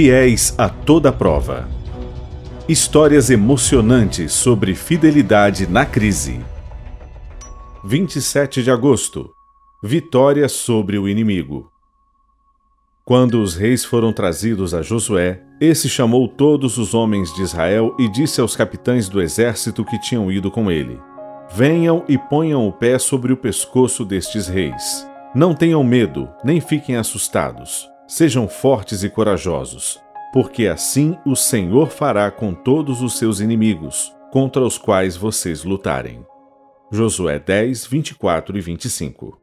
Fiéis a toda prova. Histórias emocionantes sobre fidelidade na crise. 27 de agosto Vitória sobre o inimigo. Quando os reis foram trazidos a Josué, esse chamou todos os homens de Israel e disse aos capitães do exército que tinham ido com ele: Venham e ponham o pé sobre o pescoço destes reis. Não tenham medo, nem fiquem assustados. Sejam fortes e corajosos, porque assim o Senhor fará com todos os seus inimigos, contra os quais vocês lutarem. Josué 10, 24 e 25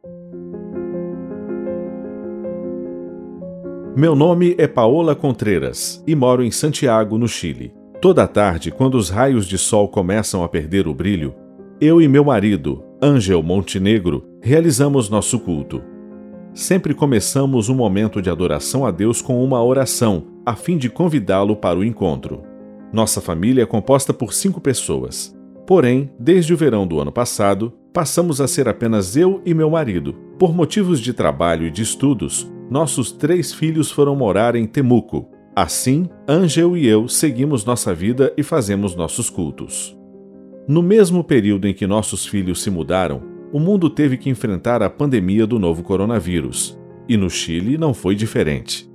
Meu nome é Paola Contreras e moro em Santiago, no Chile. Toda tarde, quando os raios de sol começam a perder o brilho, eu e meu marido, Ângel Montenegro, realizamos nosso culto. Sempre começamos um momento de adoração a Deus com uma oração, a fim de convidá-lo para o encontro. Nossa família é composta por cinco pessoas. Porém, desde o verão do ano passado, passamos a ser apenas eu e meu marido. Por motivos de trabalho e de estudos, nossos três filhos foram morar em Temuco. Assim, Angel e eu seguimos nossa vida e fazemos nossos cultos. No mesmo período em que nossos filhos se mudaram, o mundo teve que enfrentar a pandemia do novo coronavírus, e no Chile não foi diferente.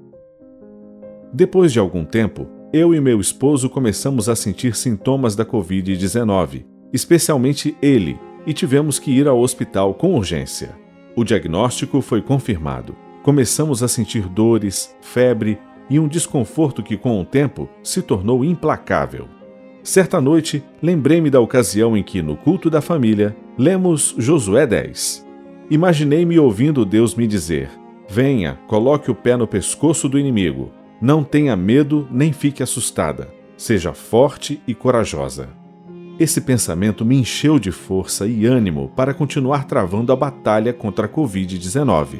Depois de algum tempo, eu e meu esposo começamos a sentir sintomas da Covid-19, especialmente ele, e tivemos que ir ao hospital com urgência. O diagnóstico foi confirmado começamos a sentir dores, febre e um desconforto que, com o tempo, se tornou implacável. Certa noite, lembrei-me da ocasião em que, no culto da família, lemos Josué 10. Imaginei-me ouvindo Deus me dizer: Venha, coloque o pé no pescoço do inimigo. Não tenha medo nem fique assustada. Seja forte e corajosa. Esse pensamento me encheu de força e ânimo para continuar travando a batalha contra a Covid-19.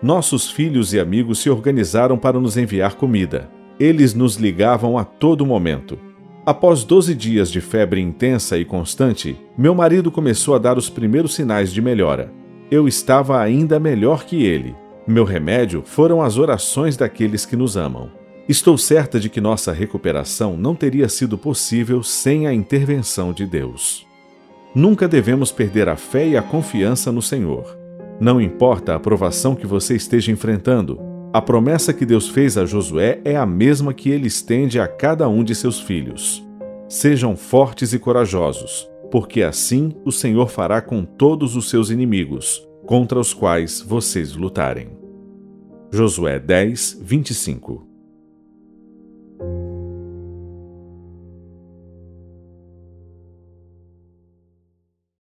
Nossos filhos e amigos se organizaram para nos enviar comida. Eles nos ligavam a todo momento. Após 12 dias de febre intensa e constante, meu marido começou a dar os primeiros sinais de melhora. Eu estava ainda melhor que ele. Meu remédio foram as orações daqueles que nos amam. Estou certa de que nossa recuperação não teria sido possível sem a intervenção de Deus. Nunca devemos perder a fé e a confiança no Senhor. Não importa a provação que você esteja enfrentando, a promessa que Deus fez a Josué é a mesma que ele estende a cada um de seus filhos. Sejam fortes e corajosos, porque assim o Senhor fará com todos os seus inimigos, contra os quais vocês lutarem. Josué 10, 25